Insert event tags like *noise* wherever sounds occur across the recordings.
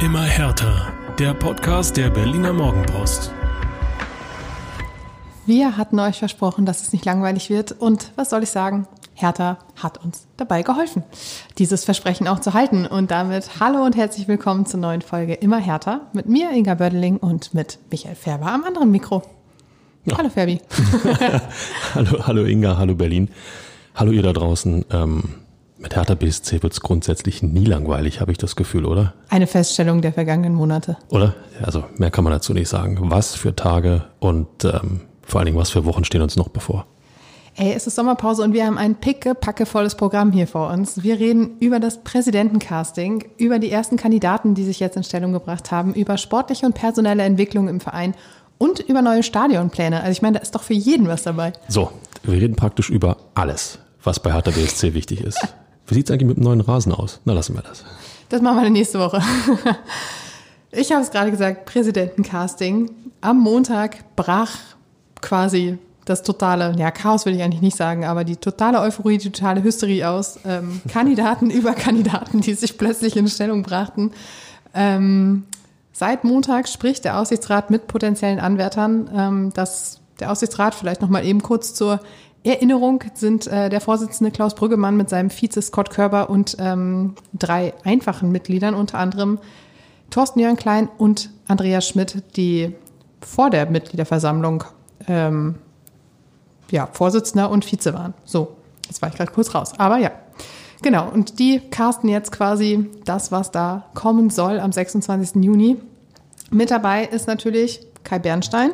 Immer härter. Der Podcast der Berliner Morgenpost. Wir hatten euch versprochen, dass es nicht langweilig wird. Und was soll ich sagen? Hertha hat uns dabei geholfen, dieses Versprechen auch zu halten. Und damit hallo und herzlich willkommen zur neuen Folge Immer härter mit mir, Inga Bördeling, und mit Michael Färber am anderen Mikro. Ja. Hallo Ferbi. *laughs* hallo, hallo Inga, hallo Berlin. Hallo ihr da draußen. Ähm, mit Hertha BSC wird es grundsätzlich nie langweilig, habe ich das Gefühl, oder? Eine Feststellung der vergangenen Monate. Oder? Also mehr kann man dazu nicht sagen. Was für Tage und ähm, vor allen Dingen was für Wochen stehen uns noch bevor. Ey, es ist Sommerpause und wir haben ein pickepackevolles Programm hier vor uns. Wir reden über das Präsidentencasting, über die ersten Kandidaten, die sich jetzt in Stellung gebracht haben, über sportliche und personelle Entwicklung im Verein und über neue Stadionpläne. Also ich meine, da ist doch für jeden was dabei. So, wir reden praktisch über alles, was bei Hertha BSC wichtig ist. Wie sieht es eigentlich mit dem neuen Rasen aus? Na, lassen wir das. Das machen wir nächste Woche. *laughs* Ich habe es gerade gesagt, Präsidentencasting. Am Montag brach quasi das totale, ja, Chaos will ich eigentlich nicht sagen, aber die totale Euphorie, die totale Hysterie aus. Ähm, *laughs* Kandidaten über Kandidaten, die sich plötzlich in Stellung brachten. Ähm, seit Montag spricht der Aussichtsrat mit potenziellen Anwärtern. Ähm, das, der Aussichtsrat, vielleicht nochmal eben kurz zur Erinnerung sind äh, der Vorsitzende Klaus Brüggemann mit seinem Vize Scott Körber und ähm, drei einfachen Mitgliedern, unter anderem Thorsten Jörn Klein und Andreas Schmidt, die vor der Mitgliederversammlung ähm, ja, Vorsitzender und Vize waren. So, jetzt war ich gerade kurz raus. Aber ja, genau. Und die casten jetzt quasi das, was da kommen soll am 26. Juni. Mit dabei ist natürlich Kai Bernstein.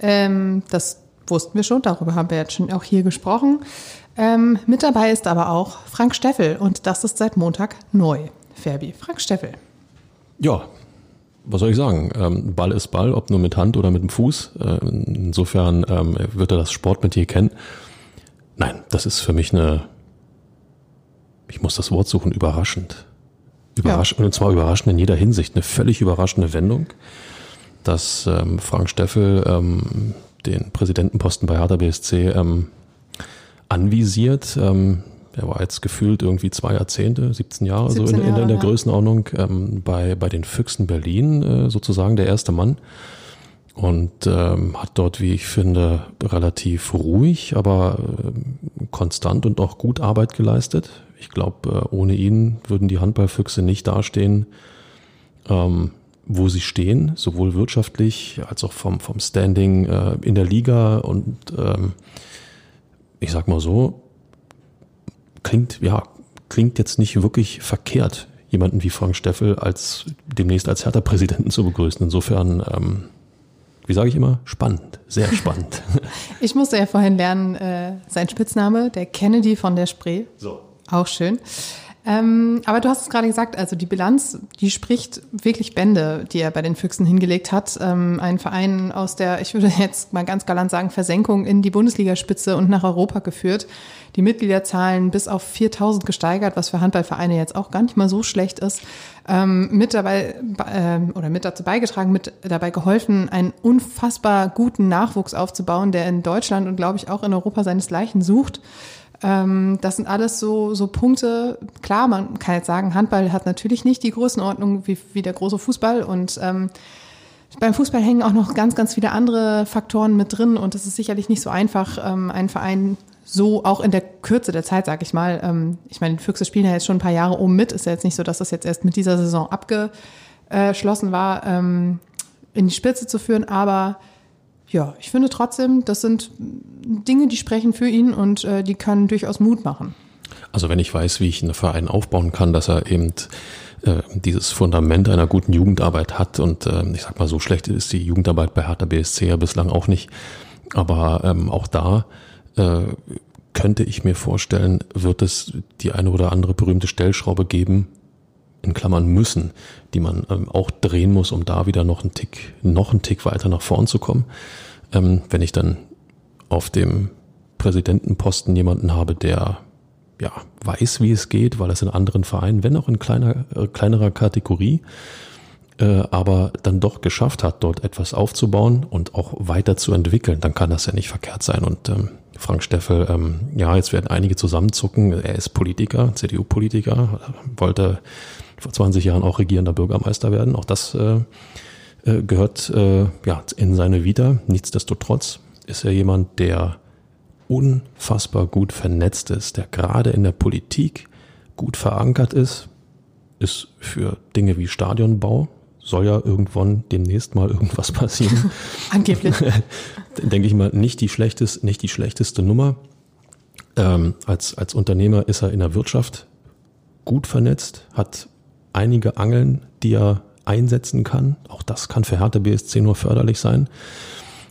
Ähm, das wussten wir schon, darüber haben wir jetzt schon auch hier gesprochen. Ähm, mit dabei ist aber auch Frank Steffel und das ist seit Montag neu. Ferbi, Frank Steffel. Ja, was soll ich sagen? Ähm, Ball ist Ball, ob nur mit Hand oder mit dem Fuß. Äh, insofern ähm, wird er das Sportmetier kennen. Nein, das ist für mich eine, ich muss das Wort suchen, überraschend. Überraschend, ja. und zwar überraschend in jeder Hinsicht. Eine völlig überraschende Wendung, dass ähm, Frank Steffel ähm, den Präsidentenposten bei Hertha BSC ähm, anvisiert. Ähm, er war jetzt gefühlt irgendwie zwei Jahrzehnte, 17 Jahre, 17 so in, in, in der ja. Größenordnung, ähm, bei, bei den Füchsen Berlin äh, sozusagen der erste Mann. Und ähm, hat dort, wie ich finde, relativ ruhig, aber äh, konstant und auch gut Arbeit geleistet. Ich glaube, äh, ohne ihn würden die Handballfüchse nicht dastehen, ähm, wo sie stehen, sowohl wirtschaftlich als auch vom, vom Standing äh, in der Liga. Und ähm, ich sag mal so, klingt, ja, klingt jetzt nicht wirklich verkehrt, jemanden wie Frank Steffel als demnächst als Hertha-Präsidenten zu begrüßen. Insofern, ähm, wie sage ich immer, spannend, sehr *laughs* spannend. Ich musste ja vorhin lernen, äh, sein Spitzname, der Kennedy von der Spree. So. Auch schön. Ähm, aber du hast es gerade gesagt, also die Bilanz, die spricht wirklich Bände, die er bei den Füchsen hingelegt hat. Ähm, ein Verein aus der, ich würde jetzt mal ganz galant sagen, Versenkung in die Bundesligaspitze und nach Europa geführt. Die Mitgliederzahlen bis auf 4000 gesteigert, was für Handballvereine jetzt auch gar nicht mal so schlecht ist. Ähm, mit dabei äh, oder mit dazu beigetragen, mit dabei geholfen, einen unfassbar guten Nachwuchs aufzubauen, der in Deutschland und glaube ich auch in Europa seinesgleichen sucht. Ähm, das sind alles so, so Punkte. Klar, man kann jetzt sagen, Handball hat natürlich nicht die Größenordnung wie, wie der große Fußball und ähm, beim Fußball hängen auch noch ganz, ganz viele andere Faktoren mit drin und es ist sicherlich nicht so einfach, ähm, einen Verein so auch in der Kürze der Zeit, sag ich mal. Ähm, ich meine, Füchse spielen ja jetzt schon ein paar Jahre oben mit. Ist ja jetzt nicht so, dass das jetzt erst mit dieser Saison abgeschlossen war, ähm, in die Spitze zu führen. Aber ja, ich finde trotzdem, das sind Dinge, die sprechen für ihn und äh, die können durchaus Mut machen. Also wenn ich weiß, wie ich einen Verein aufbauen kann, dass er eben äh, dieses Fundament einer guten Jugendarbeit hat und äh, ich sag mal, so schlecht ist die Jugendarbeit bei Hertha BSC ja bislang auch nicht. Aber ähm, auch da äh, könnte ich mir vorstellen, wird es die eine oder andere berühmte Stellschraube geben, in Klammern müssen, die man ähm, auch drehen muss, um da wieder noch einen Tick, noch einen Tick weiter nach vorn zu kommen. Ähm, wenn ich dann auf dem Präsidentenposten jemanden habe, der ja weiß, wie es geht, weil es in anderen Vereinen, wenn auch in kleiner, äh, kleinerer Kategorie, äh, aber dann doch geschafft hat, dort etwas aufzubauen und auch weiter zu entwickeln, dann kann das ja nicht verkehrt sein. Und ähm, Frank Steffel, ähm, ja, jetzt werden einige zusammenzucken. Er ist Politiker, CDU-Politiker, wollte vor 20 Jahren auch regierender Bürgermeister werden. Auch das äh, äh, gehört äh, ja in seine Vita. Nichtsdestotrotz ist er jemand, der unfassbar gut vernetzt ist, der gerade in der Politik gut verankert ist, ist für Dinge wie Stadionbau, soll ja irgendwann demnächst mal irgendwas *laughs* passieren. *laughs* Angeblich. *laughs* Denke ich mal, nicht die schlechteste, nicht die schlechteste Nummer. Ähm, als, als Unternehmer ist er in der Wirtschaft gut vernetzt, hat einige Angeln, die er einsetzen kann. Auch das kann für Hertha BSC nur förderlich sein.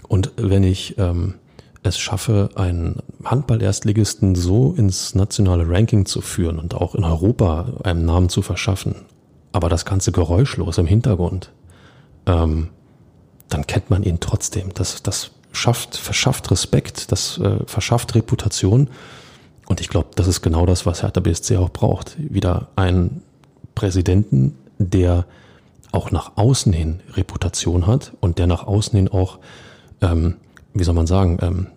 Und wenn ich ähm, es schaffe, einen Handball-Erstligisten so ins nationale Ranking zu führen und auch in Europa einen Namen zu verschaffen, aber das Ganze geräuschlos im Hintergrund, ähm, dann kennt man ihn trotzdem. Das, das schafft, verschafft Respekt, das äh, verschafft Reputation. Und ich glaube, das ist genau das, was Hertha BSC auch braucht. Wieder einen Präsidenten, der auch nach außen hin Reputation hat und der nach außen hin auch ähm, wie soll man sagen, ähm,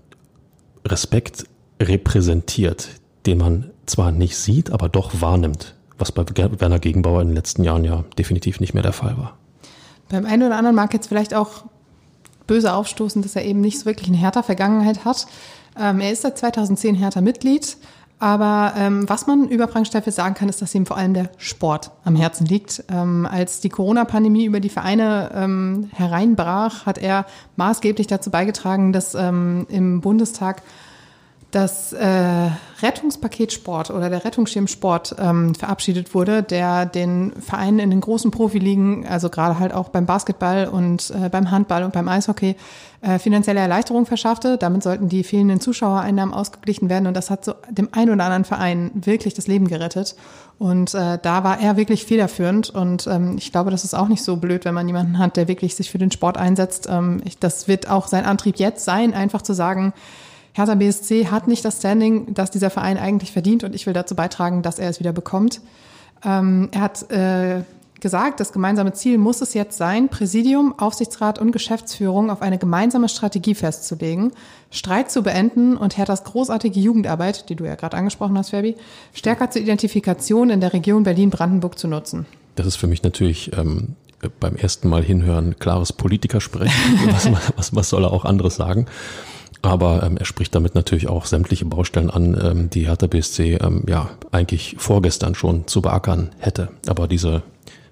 Respekt repräsentiert, den man zwar nicht sieht, aber doch wahrnimmt, was bei Werner Gegenbauer in den letzten Jahren ja definitiv nicht mehr der Fall war. Beim einen oder anderen mag jetzt vielleicht auch böse aufstoßen, dass er eben nicht so wirklich eine Hertha-Vergangenheit hat. Ähm, er ist seit 2010 Hertha-Mitglied, aber ähm, was man über Frank Steffel sagen kann, ist, dass ihm vor allem der Sport am Herzen liegt. Ähm, als die Corona-Pandemie über die Vereine ähm, hereinbrach, hat er maßgeblich dazu beigetragen, dass ähm, im Bundestag das äh, Rettungspaket Sport oder der Rettungsschirm Sport ähm, verabschiedet wurde, der den Vereinen in den großen Profiligen, also gerade halt auch beim Basketball und äh, beim Handball und beim Eishockey, äh, finanzielle Erleichterung verschaffte. Damit sollten die fehlenden Zuschauereinnahmen ausgeglichen werden und das hat so dem einen oder anderen Verein wirklich das Leben gerettet. Und äh, da war er wirklich federführend und ähm, ich glaube, das ist auch nicht so blöd, wenn man jemanden hat, der wirklich sich für den Sport einsetzt. Ähm, ich, das wird auch sein Antrieb jetzt sein, einfach zu sagen, Hertha BSC hat nicht das Standing, das dieser Verein eigentlich verdient und ich will dazu beitragen, dass er es wieder bekommt. Ähm, er hat äh, gesagt, das gemeinsame Ziel muss es jetzt sein, Präsidium, Aufsichtsrat und Geschäftsführung auf eine gemeinsame Strategie festzulegen, Streit zu beenden und Herthas großartige Jugendarbeit, die du ja gerade angesprochen hast, Fabi, stärker zur Identifikation in der Region Berlin-Brandenburg zu nutzen. Das ist für mich natürlich ähm, beim ersten Mal hinhören klares Politikersprechen. *laughs* was, was, was soll er auch anderes sagen? Aber ähm, er spricht damit natürlich auch sämtliche Baustellen an, ähm, die Hertha BSC ähm, ja eigentlich vorgestern schon zu beackern hätte. Aber diese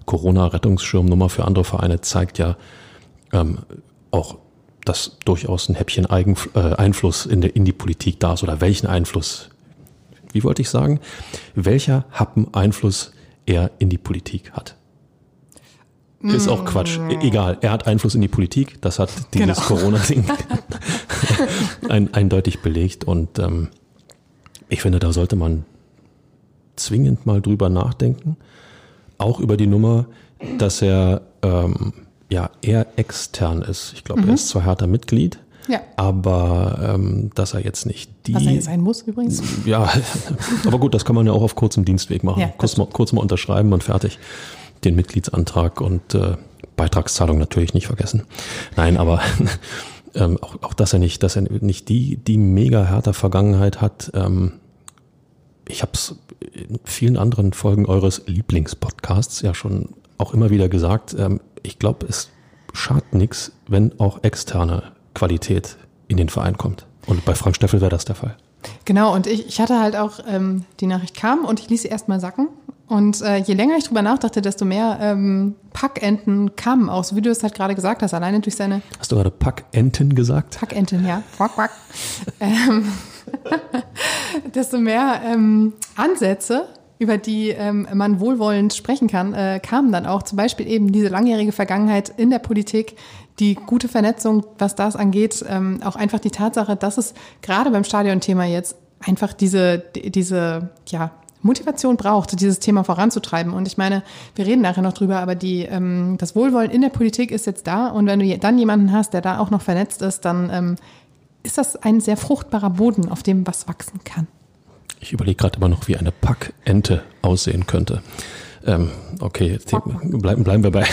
Corona-Rettungsschirmnummer für andere Vereine zeigt ja ähm, auch, dass durchaus ein Häppchen Eigen, äh, Einfluss in, der, in die Politik da ist oder welchen Einfluss, wie wollte ich sagen, welcher Happen Einfluss er in die Politik hat. Ist auch Quatsch. E egal, er hat Einfluss in die Politik. Das hat *laughs* dieses genau. Corona-Ding *laughs* ein, eindeutig belegt. Und ähm, ich finde, da sollte man zwingend mal drüber nachdenken. Auch über die Nummer, dass er ähm, ja eher extern ist. Ich glaube, mhm. er ist zwar härter Mitglied, ja. aber ähm, dass er jetzt nicht die. Was er jetzt sein muss übrigens. Ja, *laughs* aber gut, das kann man ja auch auf kurzem Dienstweg machen. Ja, kurz, mal, kurz mal unterschreiben und fertig den Mitgliedsantrag und äh, Beitragszahlung natürlich nicht vergessen. Nein, aber *laughs* ähm, auch, auch dass er nicht, dass er nicht die, die mega härter Vergangenheit hat. Ähm, ich habe es in vielen anderen Folgen eures Lieblingspodcasts ja schon auch immer wieder gesagt. Ähm, ich glaube, es schadet nichts, wenn auch externe Qualität in den Verein kommt. Und bei Frank Steffel wäre das der Fall. Genau, und ich, ich hatte halt auch, ähm, die Nachricht kam und ich ließ sie erstmal sacken und äh, je länger ich drüber nachdachte, desto mehr ähm, Packenten kamen aus, wie du es halt gerade gesagt hast, alleine durch seine. Hast du gerade Packenten gesagt? Packenten, ja. Quack, quack. ähm, *laughs* desto mehr ähm, Ansätze, über die ähm, man wohlwollend sprechen kann, äh, kamen dann auch. Zum Beispiel eben diese langjährige Vergangenheit in der Politik, die gute Vernetzung, was das angeht, ähm, auch einfach die Tatsache, dass es gerade beim Stadionthema jetzt einfach diese, diese, ja, Motivation braucht, dieses Thema voranzutreiben. Und ich meine, wir reden nachher noch drüber, aber die, ähm, das Wohlwollen in der Politik ist jetzt da. Und wenn du dann jemanden hast, der da auch noch vernetzt ist, dann ähm, ist das ein sehr fruchtbarer Boden, auf dem was wachsen kann. Ich überlege gerade immer noch, wie eine Packente aussehen könnte. Ähm, okay, bleiben, bleiben wir bei,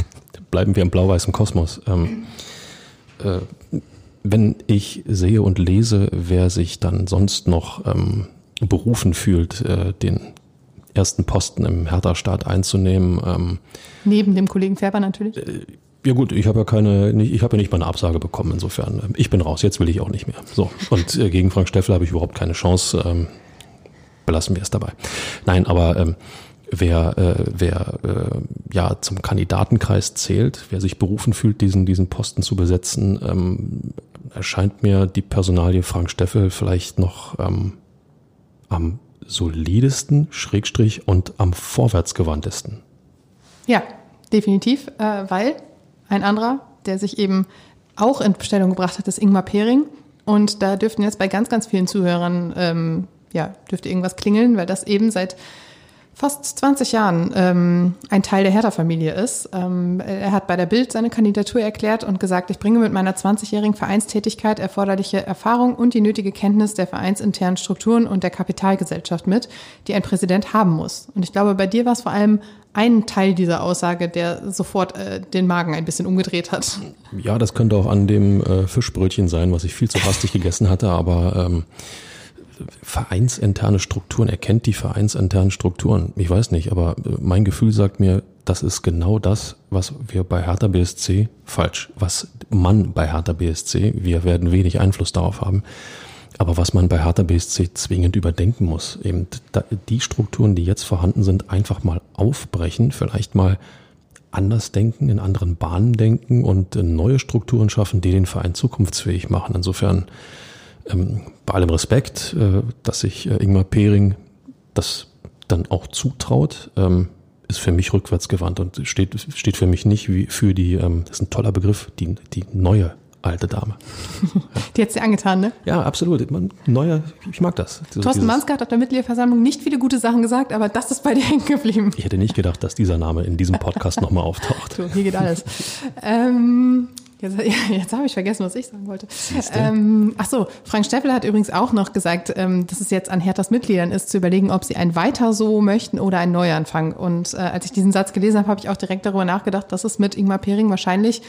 *laughs* bleiben wir im blau-weißen Kosmos. Ähm, äh, wenn ich sehe und lese, wer sich dann sonst noch ähm, berufen fühlt, äh, den ersten Posten im Hertha-Staat einzunehmen. Ähm, Neben dem Kollegen Färber natürlich? Äh, ja gut, ich habe ja keine, ich habe ja nicht mal eine Absage bekommen. Insofern, ähm, ich bin raus. Jetzt will ich auch nicht mehr. So und äh, gegen Frank Steffel habe ich überhaupt keine Chance. Ähm, belassen wir es dabei. Nein, aber ähm, wer, äh, wer äh, ja zum Kandidatenkreis zählt, wer sich berufen fühlt, diesen diesen Posten zu besetzen, ähm, erscheint mir die Personalie Frank Steffel vielleicht noch ähm, am solidesten, Schrägstrich und am vorwärtsgewandtesten. Ja, definitiv, äh, weil ein anderer, der sich eben auch in Stellung gebracht hat, ist Ingmar Pering. Und da dürften jetzt bei ganz, ganz vielen Zuhörern, ähm, ja, dürfte irgendwas klingeln, weil das eben seit fast 20 Jahren ähm, ein Teil der Hertha-Familie ist. Ähm, er hat bei der Bild seine Kandidatur erklärt und gesagt, ich bringe mit meiner 20-jährigen Vereinstätigkeit erforderliche Erfahrung und die nötige Kenntnis der vereinsinternen Strukturen und der Kapitalgesellschaft mit, die ein Präsident haben muss. Und ich glaube, bei dir war es vor allem ein Teil dieser Aussage, der sofort äh, den Magen ein bisschen umgedreht hat. Ja, das könnte auch an dem äh, Fischbrötchen sein, was ich viel zu hastig gegessen hatte, aber ähm, vereinsinterne Strukturen, er kennt die vereinsinternen Strukturen. Ich weiß nicht, aber äh, mein Gefühl sagt mir, das ist genau das, was wir bei Hertha BSC falsch, was man bei Hertha BSC, wir werden wenig Einfluss darauf haben, aber was man bei Hertha BSC zwingend überdenken muss, eben die Strukturen, die jetzt vorhanden sind, einfach mal aufbrechen, vielleicht mal anders denken, in anderen Bahnen denken und äh, neue Strukturen schaffen, die den Verein zukunftsfähig machen. Insofern ähm, bei allem Respekt, äh, dass sich äh, Ingmar Pering das dann auch zutraut, ähm, ist für mich rückwärtsgewandt und steht, steht für mich nicht wie für die, ähm, das ist ein toller Begriff, die, die neue alte Dame. Die hat sie angetan, ne? Ja, absolut. Man, neuer, ich mag das. So, Thorsten Manske hat auf der Mitgliederversammlung nicht viele gute Sachen gesagt, aber das ist bei dir *laughs* hängen geblieben. Ich hätte nicht gedacht, dass dieser Name in diesem Podcast nochmal auftaucht. So, hier geht alles. ähm, Jetzt, *laughs* jetzt habe ich vergessen, was ich sagen wollte. Ähm, ach so, Frank Steffel hat übrigens auch noch gesagt, ähm, dass es jetzt an Herthas Mitgliedern ist, zu überlegen, ob sie ein Weiter so möchten oder einen Neuanfang. Und äh, als ich diesen Satz gelesen habe, habe ich auch direkt darüber nachgedacht, dass es mit Ingmar Pering wahrscheinlich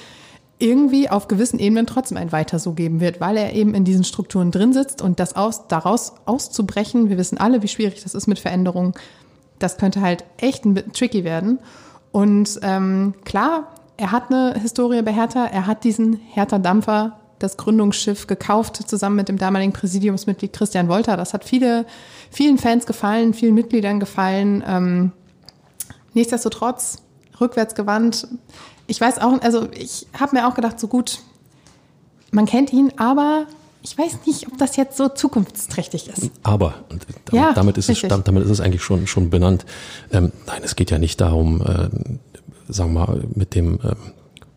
irgendwie auf gewissen Ebenen trotzdem ein Weiter so geben wird, weil er eben in diesen Strukturen drin sitzt und das aus, daraus auszubrechen, wir wissen alle, wie schwierig das ist mit Veränderungen, das könnte halt echt ein bisschen tricky werden. Und ähm, klar, er hat eine Historie bei Hertha. Er hat diesen Hertha-Dampfer, das Gründungsschiff, gekauft, zusammen mit dem damaligen Präsidiumsmitglied Christian Wolter. Das hat viele, vielen Fans gefallen, vielen Mitgliedern gefallen. Ähm, nichtsdestotrotz, rückwärtsgewandt. Ich weiß auch, also ich habe mir auch gedacht, so gut, man kennt ihn, aber ich weiß nicht, ob das jetzt so zukunftsträchtig ist. Aber, und damit, ja, damit ist, es, damit ist es eigentlich schon, schon benannt. Ähm, nein, es geht ja nicht darum, äh, sagen wir mal, mit dem äh,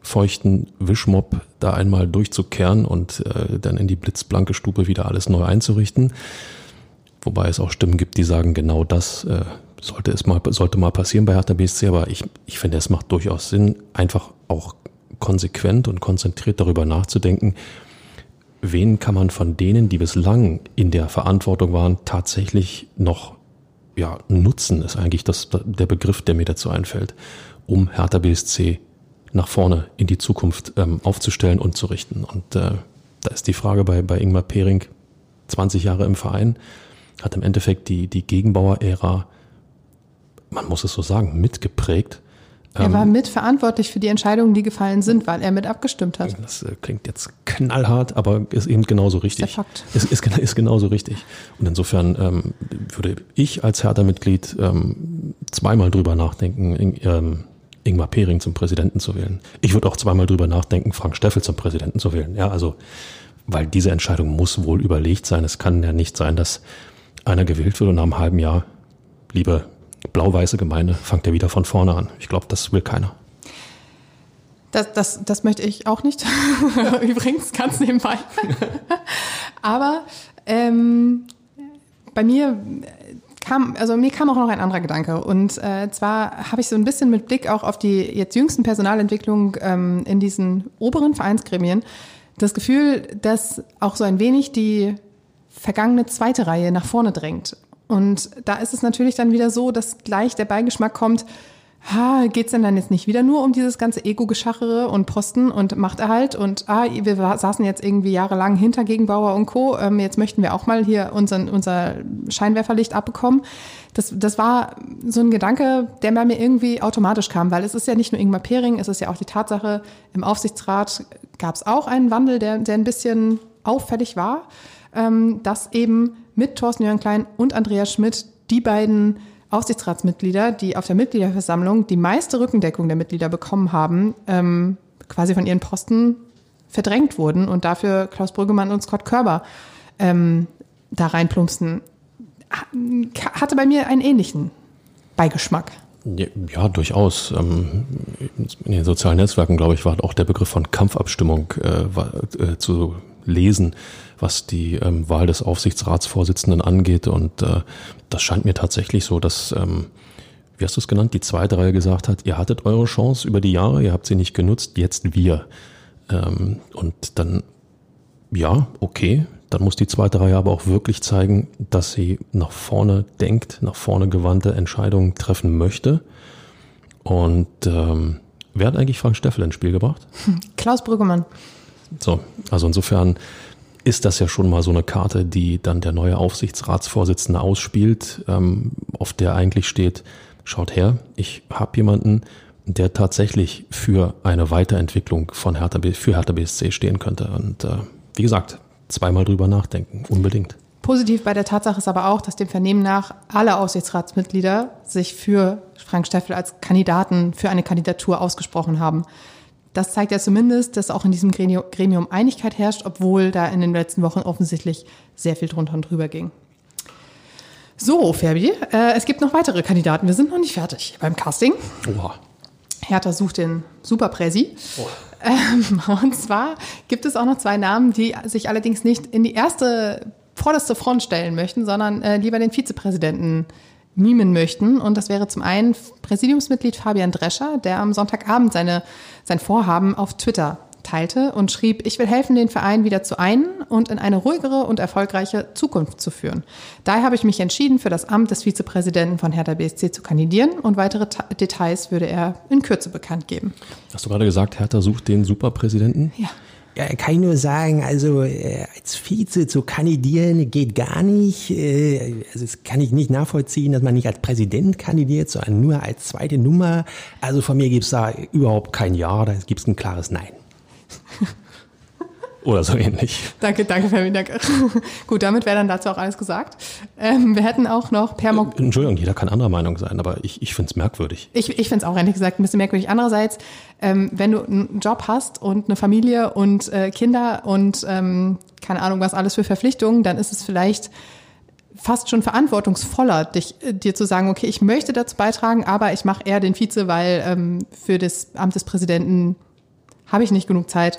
feuchten Wischmopp da einmal durchzukehren und äh, dann in die blitzblanke Stube wieder alles neu einzurichten. Wobei es auch Stimmen gibt, die sagen, genau das äh, sollte es mal, sollte mal passieren bei Hertha BSC, aber ich, ich finde, es macht durchaus Sinn, einfach auch konsequent und konzentriert darüber nachzudenken, wen kann man von denen, die bislang in der Verantwortung waren, tatsächlich noch ja, nutzen, ist eigentlich das, der Begriff, der mir dazu einfällt um Hertha BSC nach vorne in die Zukunft ähm, aufzustellen und zu richten. Und äh, da ist die Frage bei, bei Ingmar Pering, 20 Jahre im Verein, hat im Endeffekt die, die Gegenbauer-Ära, man muss es so sagen, mitgeprägt. Er war ähm, mitverantwortlich für die Entscheidungen, die gefallen sind, weil er mit abgestimmt hat. Das äh, klingt jetzt knallhart, aber ist eben genauso richtig. Ist der Fakt. Ist, ist, ist genauso richtig. Und insofern ähm, würde ich als Hertha-Mitglied ähm, zweimal drüber nachdenken, ähm, Ingmar Pering zum Präsidenten zu wählen. Ich würde auch zweimal drüber nachdenken, Frank Steffel zum Präsidenten zu wählen. Ja, also, weil diese Entscheidung muss wohl überlegt sein. Es kann ja nicht sein, dass einer gewählt wird und nach einem halben Jahr, liebe blau-weiße Gemeinde, fangt er wieder von vorne an. Ich glaube, das will keiner. Das, das, das möchte ich auch nicht. *laughs* Übrigens, ganz nebenbei. *laughs* Aber ähm, bei mir kam, also mir kam auch noch ein anderer Gedanke. Und äh, zwar habe ich so ein bisschen mit Blick auch auf die jetzt jüngsten Personalentwicklungen ähm, in diesen oberen Vereinsgremien das Gefühl, dass auch so ein wenig die vergangene zweite Reihe nach vorne drängt. Und da ist es natürlich dann wieder so, dass gleich der Beigeschmack kommt, ha, geht's denn dann jetzt nicht wieder nur um dieses ganze Ego-Geschachere und Posten und Machterhalt und ah, wir saßen jetzt irgendwie jahrelang hinter Gegenbauer und Co., ähm, jetzt möchten wir auch mal hier unseren, unser Scheinwerferlicht abbekommen. Das, das war so ein Gedanke, der bei mir irgendwie automatisch kam, weil es ist ja nicht nur Ingmar Pering, es ist ja auch die Tatsache, im Aufsichtsrat gab es auch einen Wandel, der, der ein bisschen auffällig war, ähm, dass eben mit Thorsten Jörn Klein und Andreas Schmidt die beiden Aufsichtsratsmitglieder, die auf der Mitgliederversammlung die meiste Rückendeckung der Mitglieder bekommen haben, ähm, quasi von ihren Posten verdrängt wurden und dafür Klaus Brüggemann und Scott Körber ähm, da reinplumpsten. Hatte bei mir einen ähnlichen Beigeschmack. Ja, durchaus. Ähm, in den sozialen Netzwerken, glaube ich, war auch der Begriff von Kampfabstimmung äh, war, äh, zu lesen was die ähm, Wahl des Aufsichtsratsvorsitzenden angeht. Und äh, das scheint mir tatsächlich so, dass, ähm, wie hast du es genannt, die zweite Reihe gesagt hat, ihr hattet eure Chance über die Jahre, ihr habt sie nicht genutzt, jetzt wir. Ähm, und dann, ja, okay, dann muss die zweite Reihe aber auch wirklich zeigen, dass sie nach vorne denkt, nach vorne gewandte Entscheidungen treffen möchte. Und ähm, wer hat eigentlich Frank Steffel ins Spiel gebracht? Klaus Brüggemann. So, also insofern ist das ja schon mal so eine Karte, die dann der neue Aufsichtsratsvorsitzende ausspielt, ähm, auf der eigentlich steht, schaut her, ich habe jemanden, der tatsächlich für eine Weiterentwicklung von Hertha, für Hertha BSC stehen könnte. Und äh, wie gesagt, zweimal drüber nachdenken, unbedingt. Positiv bei der Tatsache ist aber auch, dass dem Vernehmen nach alle Aufsichtsratsmitglieder sich für Frank Steffel als Kandidaten für eine Kandidatur ausgesprochen haben. Das zeigt ja zumindest, dass auch in diesem Gremium Einigkeit herrscht, obwohl da in den letzten Wochen offensichtlich sehr viel drunter und drüber ging. So, Ferbi, äh, es gibt noch weitere Kandidaten. Wir sind noch nicht fertig beim Casting. Oha. Hertha sucht den Superpräsi. Oh. Ähm, *laughs* und zwar gibt es auch noch zwei Namen, die sich allerdings nicht in die erste vorderste Front stellen möchten, sondern äh, lieber den Vizepräsidenten mimen möchten. Und das wäre zum einen Präsidiumsmitglied Fabian Drescher, der am Sonntagabend seine, sein Vorhaben auf Twitter teilte und schrieb, ich will helfen, den Verein wieder zu einen und in eine ruhigere und erfolgreiche Zukunft zu führen. Daher habe ich mich entschieden, für das Amt des Vizepräsidenten von Hertha BSC zu kandidieren und weitere Details würde er in Kürze bekannt geben. Hast du gerade gesagt, Hertha sucht den Superpräsidenten? Ja. Kann ich nur sagen, also äh, als Vize zu kandidieren geht gar nicht. Äh, also das kann ich nicht nachvollziehen, dass man nicht als Präsident kandidiert, sondern nur als zweite Nummer. Also von mir gibt's da überhaupt kein Ja, da gibt's ein klares Nein. Oder so ähnlich. Danke, danke, Fermi, danke. *laughs* Gut, damit wäre dann dazu auch alles gesagt. Ähm, wir hätten auch noch Permok. Äh, Entschuldigung, jeder kann anderer Meinung sein, aber ich, ich finde es merkwürdig. Ich, ich finde es auch ehrlich gesagt ein bisschen merkwürdig. Andererseits, ähm, wenn du einen Job hast und eine Familie und äh, Kinder und ähm, keine Ahnung, was alles für Verpflichtungen, dann ist es vielleicht fast schon verantwortungsvoller, dich, äh, dir zu sagen, okay, ich möchte dazu beitragen, aber ich mache eher den Vize, weil ähm, für das Amt des Präsidenten habe ich nicht genug Zeit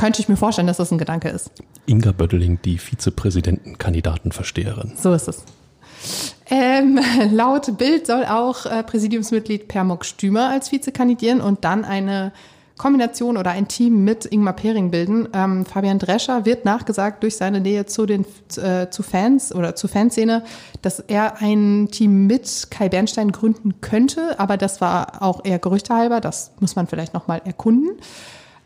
könnte ich mir vorstellen, dass das ein Gedanke ist. Inga Bötteling, die Vizepräsidentenkandidatenversteherin. So ist es. Ähm, *laughs* laut Bild soll auch äh, Präsidiumsmitglied Permok Stümer als Vize kandidieren und dann eine Kombination oder ein Team mit Ingmar Pering bilden. Ähm, Fabian Drescher wird nachgesagt durch seine Nähe zu den äh, zu Fans oder zur Fanszene, dass er ein Team mit Kai Bernstein gründen könnte, aber das war auch eher gerüchtehalber. Das muss man vielleicht noch mal erkunden.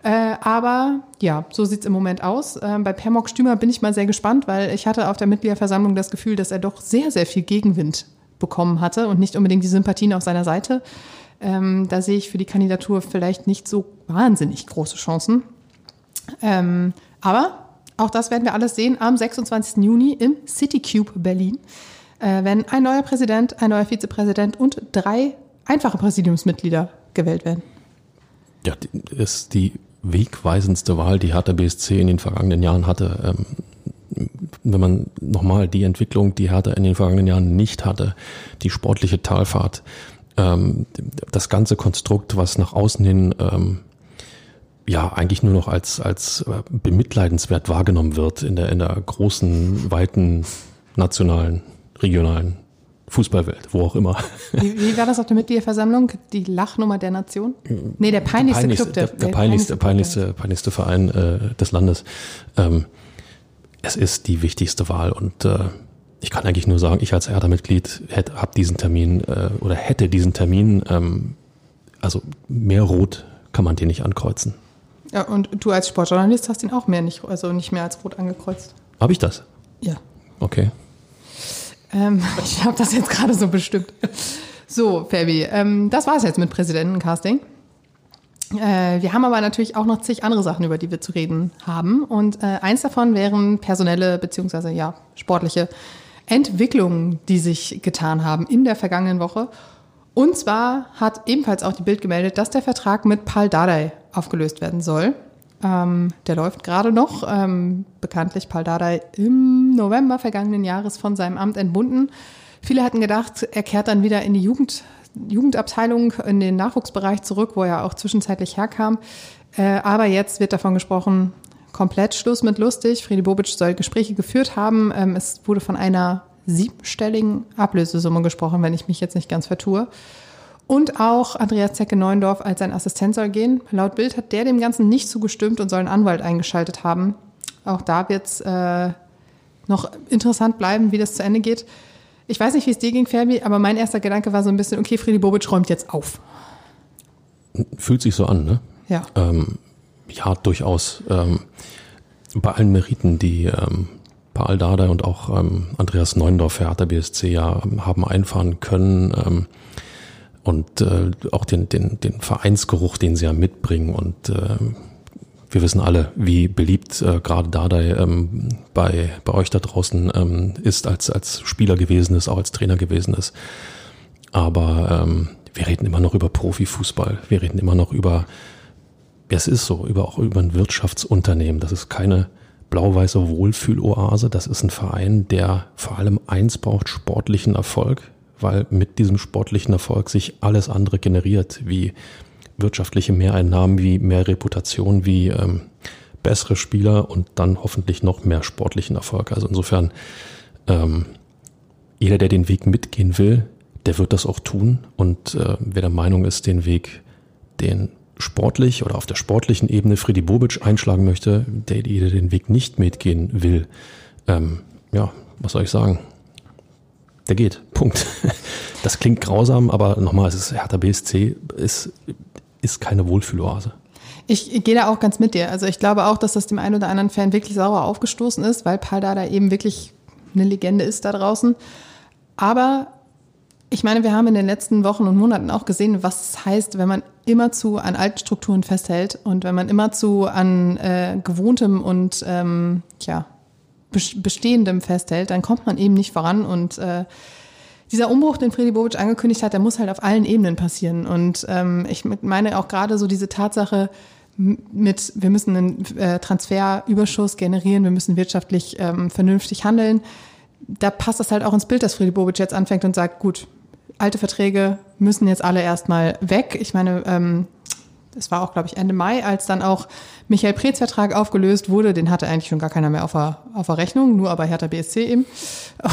Äh, aber ja, so sieht's im Moment aus. Äh, bei Permok Stümer bin ich mal sehr gespannt, weil ich hatte auf der Mitgliederversammlung das Gefühl, dass er doch sehr, sehr viel Gegenwind bekommen hatte und nicht unbedingt die Sympathien auf seiner Seite. Ähm, da sehe ich für die Kandidatur vielleicht nicht so wahnsinnig große Chancen. Ähm, aber auch das werden wir alles sehen am 26. Juni im City Cube Berlin, äh, wenn ein neuer Präsident, ein neuer Vizepräsident und drei einfache Präsidiumsmitglieder gewählt werden. Ja, ist die wegweisendste Wahl, die Hertha BSC in den vergangenen Jahren hatte. Ähm, wenn man nochmal die Entwicklung, die Hertha in den vergangenen Jahren nicht hatte, die sportliche Talfahrt, ähm, das ganze Konstrukt, was nach außen hin ähm, ja eigentlich nur noch als als äh, bemitleidenswert wahrgenommen wird in der in der großen weiten nationalen regionalen Fußballwelt, wo auch immer. Wie, wie, war das auf der Mitgliederversammlung? Die Lachnummer der Nation? Nee, der peinlichste, der peinlichste Club. Der, der, der peinlichste, peinlichste, peinlichste Verein äh, des Landes. Ähm, es ist die wichtigste Wahl und äh, ich kann eigentlich nur sagen, ich als Hertha-Mitglied habe diesen Termin äh, oder hätte diesen Termin, ähm, also mehr Rot kann man den nicht ankreuzen. Ja, und du als Sportjournalist hast ihn auch mehr nicht, also nicht mehr als rot angekreuzt. Habe ich das? Ja. Okay. Ähm, *laughs* ich habe das jetzt gerade so bestimmt. So, Fabi, ähm, das war es jetzt mit Präsidentencasting. Äh, wir haben aber natürlich auch noch zig andere Sachen, über die wir zu reden haben. Und äh, eins davon wären personelle beziehungsweise ja sportliche Entwicklungen, die sich getan haben in der vergangenen Woche. Und zwar hat ebenfalls auch die Bild gemeldet, dass der Vertrag mit Paul Dardai aufgelöst werden soll. Ähm, der läuft gerade noch. Ähm, bekanntlich Paul Dardai im November vergangenen Jahres von seinem Amt entbunden. Viele hatten gedacht, er kehrt dann wieder in die Jugend, Jugendabteilung, in den Nachwuchsbereich zurück, wo er auch zwischenzeitlich herkam. Äh, aber jetzt wird davon gesprochen, komplett Schluss mit lustig. Friedi Bobic soll Gespräche geführt haben. Ähm, es wurde von einer siebenstelligen Ablösesumme gesprochen, wenn ich mich jetzt nicht ganz vertue. Und auch Andreas Zecke-Neuendorf als sein Assistent soll gehen. Laut Bild hat der dem Ganzen nicht zugestimmt und soll einen Anwalt eingeschaltet haben. Auch da wird es äh, noch interessant bleiben, wie das zu Ende geht. Ich weiß nicht, wie es dir ging, Ferbi, aber mein erster Gedanke war so ein bisschen, okay, Friedi Bobic räumt jetzt auf. Fühlt sich so an, ne? Ja. Ähm, ja, durchaus. Ähm, bei allen Meriten, die ähm, Paul Dardai und auch ähm, Andreas Neundorf, Hertha BSC, ja haben einfahren können. Und äh, auch den, den, den Vereinsgeruch, den sie ja mitbringen. Und äh, wir wissen alle, wie beliebt äh, gerade Dardai ähm, bei, bei euch da draußen ähm, ist, als, als Spieler gewesen ist, auch als Trainer gewesen ist. Aber ähm, wir reden immer noch über Profifußball. Wir reden immer noch über, ja, es ist so, über, auch über ein Wirtschaftsunternehmen. Das ist keine blau-weiße Wohlfühloase. Das ist ein Verein, der vor allem eins braucht, sportlichen Erfolg, weil mit diesem sportlichen Erfolg sich alles andere generiert, wie wirtschaftliche Mehreinnahmen, wie mehr Reputation, wie ähm, bessere Spieler und dann hoffentlich noch mehr sportlichen Erfolg. Also insofern, ähm, jeder, der den Weg mitgehen will, der wird das auch tun. Und äh, wer der Meinung ist, den Weg, den sportlich oder auf der sportlichen Ebene Freddy Bobic einschlagen möchte, der, der den Weg nicht mitgehen will, ähm, ja, was soll ich sagen? Der geht. Punkt. *laughs* Das klingt grausam, aber nochmal, es ist Hertha BSC, ist, ist keine Wohlfühloase. Ich, gehe da auch ganz mit dir. Also ich glaube auch, dass das dem einen oder anderen Fan wirklich sauer aufgestoßen ist, weil Paul Dada eben wirklich eine Legende ist da draußen. Aber ich meine, wir haben in den letzten Wochen und Monaten auch gesehen, was es heißt, wenn man immerzu an alten Strukturen festhält und wenn man immerzu an äh, gewohntem und ähm, ja, bestehendem festhält, dann kommt man eben nicht voran und äh, dieser Umbruch, den Freddy Bobic angekündigt hat, der muss halt auf allen Ebenen passieren. Und ähm, ich meine auch gerade so diese Tatsache mit, wir müssen einen äh, Transferüberschuss generieren, wir müssen wirtschaftlich ähm, vernünftig handeln. Da passt das halt auch ins Bild, dass Freddy Bobic jetzt anfängt und sagt, gut, alte Verträge müssen jetzt alle erstmal weg. Ich meine, ähm, das war auch, glaube ich, Ende Mai, als dann auch Michael Preetz Vertrag aufgelöst wurde. Den hatte eigentlich schon gar keiner mehr auf der, auf der Rechnung, nur aber Hertha BSC eben.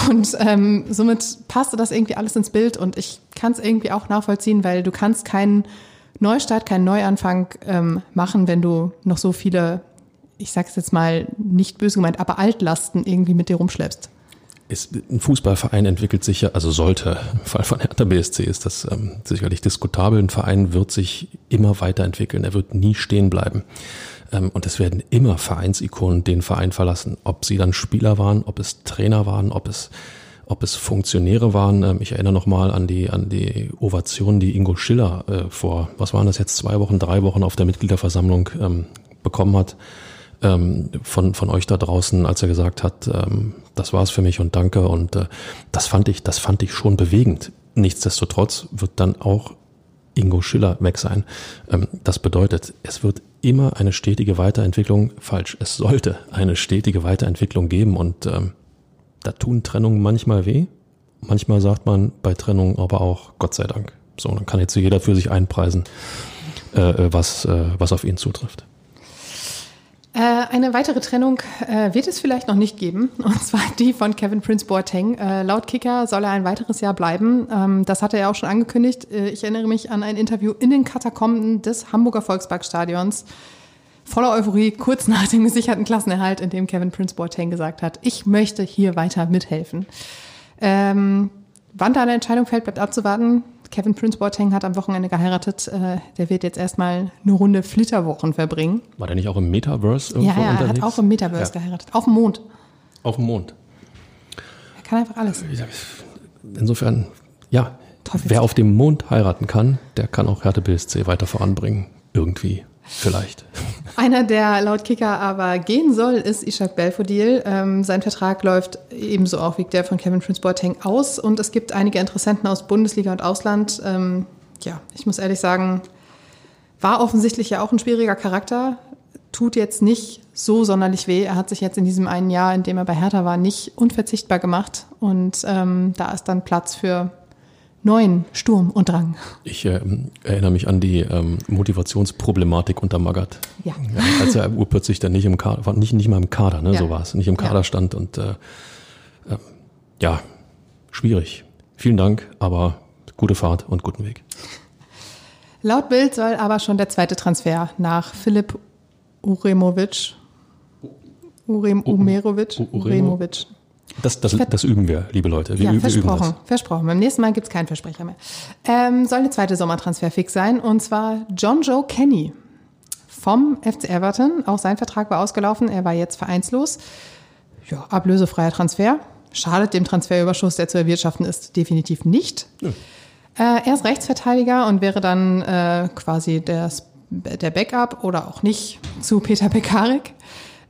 Und ähm, somit passte das irgendwie alles ins Bild und ich kann es irgendwie auch nachvollziehen, weil du kannst keinen Neustart, keinen Neuanfang ähm, machen, wenn du noch so viele, ich sag's jetzt mal nicht böse gemeint, aber Altlasten irgendwie mit dir rumschleppst ist, ein Fußballverein entwickelt sich ja, also sollte, im Fall von Hertha BSC ist das ähm, sicherlich diskutabel. Ein Verein wird sich immer weiterentwickeln, er wird nie stehen bleiben. Ähm, und es werden immer Vereinsikonen den Verein verlassen. Ob sie dann Spieler waren, ob es Trainer waren, ob es, ob es Funktionäre waren. Ähm, ich erinnere nochmal an die, an die Ovation, die Ingo Schiller äh, vor, was waren das jetzt, zwei Wochen, drei Wochen auf der Mitgliederversammlung ähm, bekommen hat ähm, von, von euch da draußen, als er gesagt hat, ähm, das war's für mich und danke. Und äh, das fand ich, das fand ich schon bewegend. Nichtsdestotrotz wird dann auch Ingo Schiller weg sein. Ähm, das bedeutet, es wird immer eine stetige Weiterentwicklung, falsch, es sollte eine stetige Weiterentwicklung geben und ähm, da tun Trennungen manchmal weh. Manchmal sagt man bei Trennungen aber auch Gott sei Dank. So, dann kann jetzt jeder für sich einpreisen, äh, äh was, äh, was auf ihn zutrifft. Äh, eine weitere Trennung äh, wird es vielleicht noch nicht geben, *laughs* und zwar die von Kevin Prince Boateng. Äh, laut Kicker soll er ein weiteres Jahr bleiben. Ähm, das hat er ja auch schon angekündigt. Ich erinnere mich an ein Interview in den Katakomben des Hamburger Volksparkstadions. voller Euphorie kurz nach dem gesicherten Klassenerhalt, in dem Kevin Prince Boateng gesagt hat, ich möchte hier weiter mithelfen. Ähm, wann da eine Entscheidung fällt, bleibt abzuwarten. Kevin Prince Boateng hat am Wochenende geheiratet. Äh, der wird jetzt erstmal eine Runde Flitterwochen verbringen. War der nicht auch im Metaverse irgendwo ja, ja, unterwegs? er hat auch im Metaverse ja. geheiratet. Auf dem Mond. Auf dem Mond. Er kann einfach alles. Insofern, ja, wer auf dem Mond heiraten kann, der kann auch Härte BSC weiter voranbringen. Irgendwie. Vielleicht. *laughs* Einer, der laut Kicker aber gehen soll, ist Ishak Belfodil. Ähm, sein Vertrag läuft ebenso auch wie der von Kevin Prince Boateng aus und es gibt einige Interessenten aus Bundesliga und Ausland. Ähm, ja, ich muss ehrlich sagen, war offensichtlich ja auch ein schwieriger Charakter. Tut jetzt nicht so sonderlich weh. Er hat sich jetzt in diesem einen Jahr, in dem er bei Hertha war, nicht unverzichtbar gemacht. Und ähm, da ist dann Platz für neuen Sturm und Drang. Ich äh, erinnere mich an die ähm, Motivationsproblematik unter Magath. Ja. ja. Als er urplötzlich dann nicht im Kader, war nicht, nicht mal im Kader, ne, ja. so war es, nicht im Kader ja. stand und äh, äh, ja, schwierig. Vielen Dank, aber gute Fahrt und guten Weg. Laut Bild soll aber schon der zweite Transfer nach Philipp Uremovic, Urem, Umerovic, Uremovic das, das, das üben wir, liebe Leute. Wir, ja, wir versprochen, üben das. versprochen. Beim nächsten Mal gibt es keinen Versprecher mehr. Ähm, soll eine zweite Sommertransfer fix sein und zwar John Joe Kenny vom FC Everton. Auch sein Vertrag war ausgelaufen, er war jetzt vereinslos. Ja, ablösefreier Transfer. Schadet dem Transferüberschuss, der zu erwirtschaften ist, definitiv nicht. Ja. Äh, er ist Rechtsverteidiger und wäre dann äh, quasi der, der Backup oder auch nicht zu Peter Bekarik.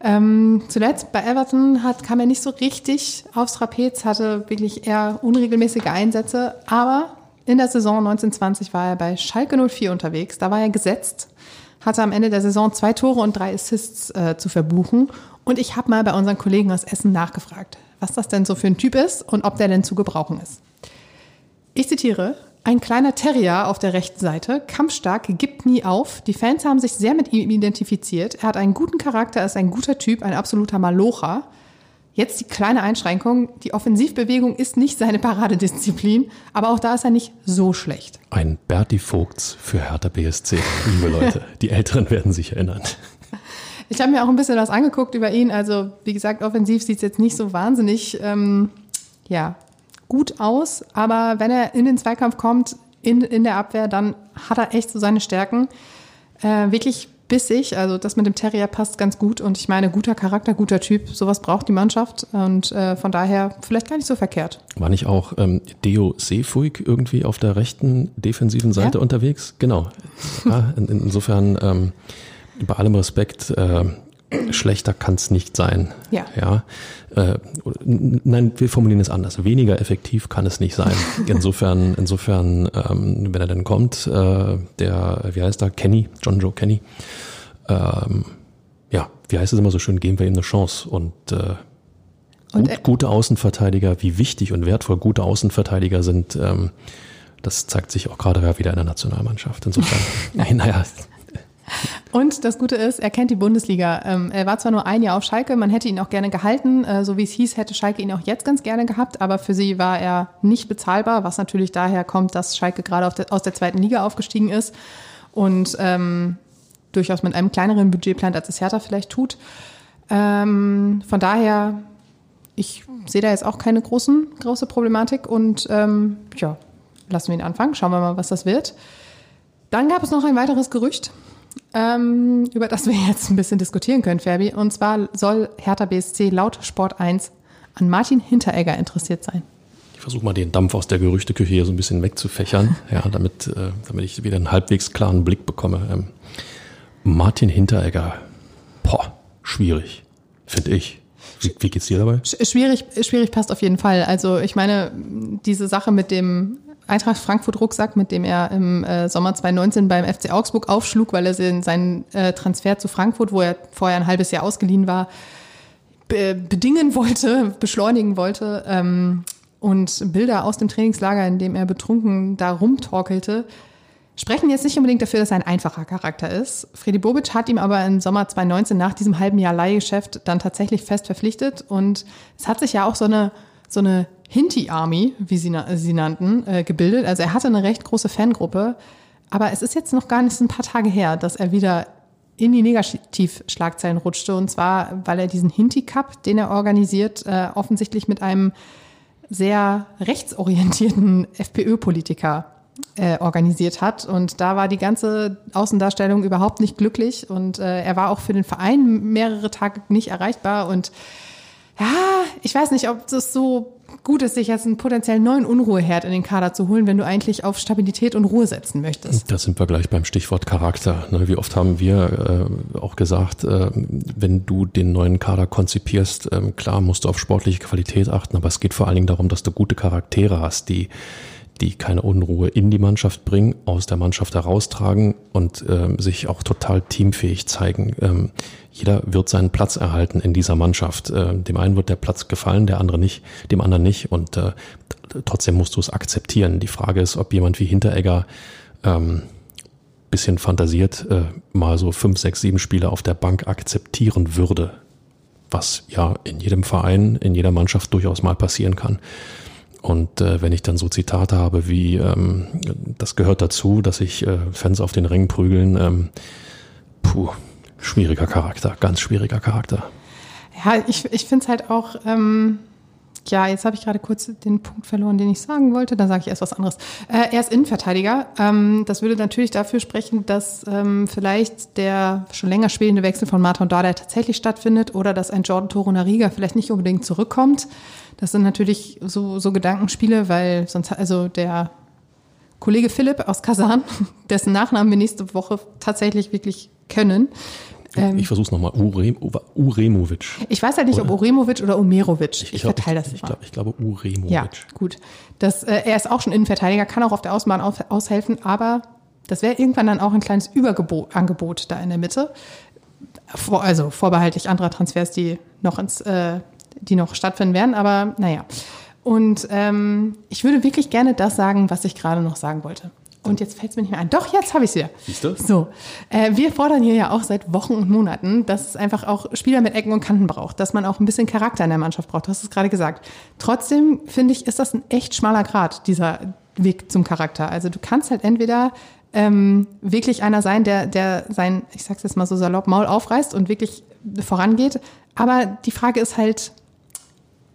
Ähm, zuletzt bei Everton hat, kam er nicht so richtig aufs Trapez, hatte wirklich eher unregelmäßige Einsätze, aber in der Saison 1920 war er bei Schalke 04 unterwegs. Da war er gesetzt, hatte am Ende der Saison zwei Tore und drei Assists äh, zu verbuchen. Und ich habe mal bei unseren Kollegen aus Essen nachgefragt, was das denn so für ein Typ ist und ob der denn zu gebrauchen ist. Ich zitiere, ein kleiner Terrier auf der rechten Seite, kampfstark, gibt nie auf. Die Fans haben sich sehr mit ihm identifiziert. Er hat einen guten Charakter, ist ein guter Typ, ein absoluter Malocher. Jetzt die kleine Einschränkung. Die Offensivbewegung ist nicht seine Paradedisziplin, aber auch da ist er nicht so schlecht. Ein Berti Vogts für Hertha BSC, liebe Leute. *laughs* die Älteren werden sich erinnern. Ich habe mir auch ein bisschen was angeguckt über ihn. Also, wie gesagt, offensiv sieht es jetzt nicht so wahnsinnig ähm, ja, gut aus, aber wenn er in den Zweikampf kommt, in, in der Abwehr, dann hat er echt so seine Stärken. Äh, wirklich bissig, also das mit dem Terrier passt ganz gut und ich meine, guter Charakter, guter Typ, sowas braucht die Mannschaft und äh, von daher vielleicht gar nicht so verkehrt. War nicht auch ähm, Deo Seefuig irgendwie auf der rechten defensiven Seite ja? unterwegs? Genau. Ja, in, insofern ähm, bei allem Respekt, äh, schlechter kann es nicht sein. Ja. ja? Äh, nein, wir formulieren es anders. Weniger effektiv kann es nicht sein. *laughs* Insofern, insofern, ähm, wenn er denn kommt, äh, der, wie heißt er, Kenny, John Joe Kenny, ähm, ja, wie heißt es immer so schön, geben wir ihm eine Chance und äh, und gut, gute Außenverteidiger, wie wichtig und wertvoll gute Außenverteidiger sind, ähm, das zeigt sich auch gerade wieder in der Nationalmannschaft. Insofern, *laughs* naja, und das Gute ist, er kennt die Bundesliga. Ähm, er war zwar nur ein Jahr auf Schalke, man hätte ihn auch gerne gehalten. Äh, so wie es hieß, hätte Schalke ihn auch jetzt ganz gerne gehabt, aber für sie war er nicht bezahlbar, was natürlich daher kommt, dass Schalke gerade aus der zweiten Liga aufgestiegen ist und ähm, durchaus mit einem kleineren Budget plant, als es Hertha vielleicht tut. Ähm, von daher, ich sehe da jetzt auch keine großen, große Problematik und ähm, ja, lassen wir ihn anfangen, schauen wir mal, was das wird. Dann gab es noch ein weiteres Gerücht, ähm, über das wir jetzt ein bisschen diskutieren können, Ferbi. Und zwar soll Hertha BSC laut Sport 1 an Martin Hinteregger interessiert sein. Ich versuche mal den Dampf aus der Gerüchteküche hier so ein bisschen wegzufächern, *laughs* ja, damit, äh, damit ich wieder einen halbwegs klaren Blick bekomme. Ähm, Martin Hinteregger, boah, schwierig, finde ich. Wie, wie geht's dir dabei? Schwierig, schwierig passt auf jeden Fall. Also ich meine, diese Sache mit dem Eintracht Frankfurt Rucksack, mit dem er im äh, Sommer 2019 beim FC Augsburg aufschlug, weil er seinen äh, Transfer zu Frankfurt, wo er vorher ein halbes Jahr ausgeliehen war, be bedingen wollte, *laughs* beschleunigen wollte ähm, und Bilder aus dem Trainingslager, in dem er betrunken da rumtorkelte, sprechen jetzt nicht unbedingt dafür, dass er ein einfacher Charakter ist. Freddy Bobic hat ihm aber im Sommer 2019 nach diesem halben Jahr Leihgeschäft dann tatsächlich fest verpflichtet und es hat sich ja auch so eine so eine Hinti Army, wie sie sie nannten, äh, gebildet. Also er hatte eine recht große Fangruppe, aber es ist jetzt noch gar nicht ein paar Tage her, dass er wieder in die Negativschlagzeilen rutschte. Und zwar, weil er diesen Hinti Cup, den er organisiert, äh, offensichtlich mit einem sehr rechtsorientierten *laughs* FPÖ-Politiker äh, organisiert hat. Und da war die ganze Außendarstellung überhaupt nicht glücklich. Und äh, er war auch für den Verein mehrere Tage nicht erreichbar. Und ja, ich weiß nicht, ob das so gut ist, sich jetzt einen potenziell neuen Unruheherd in den Kader zu holen, wenn du eigentlich auf Stabilität und Ruhe setzen möchtest. Da sind wir gleich beim Stichwort Charakter. Ne? Wie oft haben wir äh, auch gesagt, äh, wenn du den neuen Kader konzipierst, äh, klar musst du auf sportliche Qualität achten, aber es geht vor allen Dingen darum, dass du gute Charaktere hast, die die keine Unruhe in die Mannschaft bringen, aus der Mannschaft heraustragen und ähm, sich auch total teamfähig zeigen. Ähm, jeder wird seinen Platz erhalten in dieser Mannschaft. Äh, dem einen wird der Platz gefallen, der andere nicht, dem anderen nicht. Und äh, trotzdem musst du es akzeptieren. Die Frage ist, ob jemand wie Hinteregger ähm, bisschen fantasiert äh, mal so fünf, sechs, sieben Spiele auf der Bank akzeptieren würde. Was ja in jedem Verein, in jeder Mannschaft durchaus mal passieren kann. Und äh, wenn ich dann so Zitate habe wie, ähm, das gehört dazu, dass sich äh, Fans auf den Rängen prügeln, ähm, puh, schwieriger Charakter, ganz schwieriger Charakter. Ja, ich, ich finde es halt auch, ähm, ja, jetzt habe ich gerade kurz den Punkt verloren, den ich sagen wollte. Dann sage ich erst was anderes. Äh, er ist Innenverteidiger. Ähm, das würde natürlich dafür sprechen, dass ähm, vielleicht der schon länger spielende Wechsel von Martin Dada tatsächlich stattfindet oder dass ein Jordan Toro Nariga vielleicht nicht unbedingt zurückkommt. Das sind natürlich so, so Gedankenspiele, weil sonst, also der Kollege Philipp aus Kasan, *laughs* dessen Nachnamen wir nächste Woche tatsächlich wirklich können. Ähm, ich versuche es nochmal. Ure, Uremovic. Ich weiß halt nicht, ob Uremovic oder Umerovic. Ich, ich verteile das ich, ich, glaub, ich glaube Uremovic. Ja, gut. Das, äh, er ist auch schon Innenverteidiger, kann auch auf der Außenbahn auf, aushelfen, aber das wäre irgendwann dann auch ein kleines Überangebot da in der Mitte. Vor, also vorbehaltlich anderer Transfers, die noch ins äh, die noch stattfinden werden, aber naja. Und ähm, ich würde wirklich gerne das sagen, was ich gerade noch sagen wollte. Und jetzt fällt es mir nicht mehr ein. Doch, jetzt habe ich es wieder. Siehst du? So, äh, wir fordern hier ja auch seit Wochen und Monaten, dass es einfach auch Spieler mit Ecken und Kanten braucht, dass man auch ein bisschen Charakter in der Mannschaft braucht. Du hast es gerade gesagt. Trotzdem finde ich, ist das ein echt schmaler Grad, dieser Weg zum Charakter. Also du kannst halt entweder ähm, wirklich einer sein, der, der sein, ich sag's jetzt mal so salopp, Maul aufreißt und wirklich vorangeht. Aber die Frage ist halt,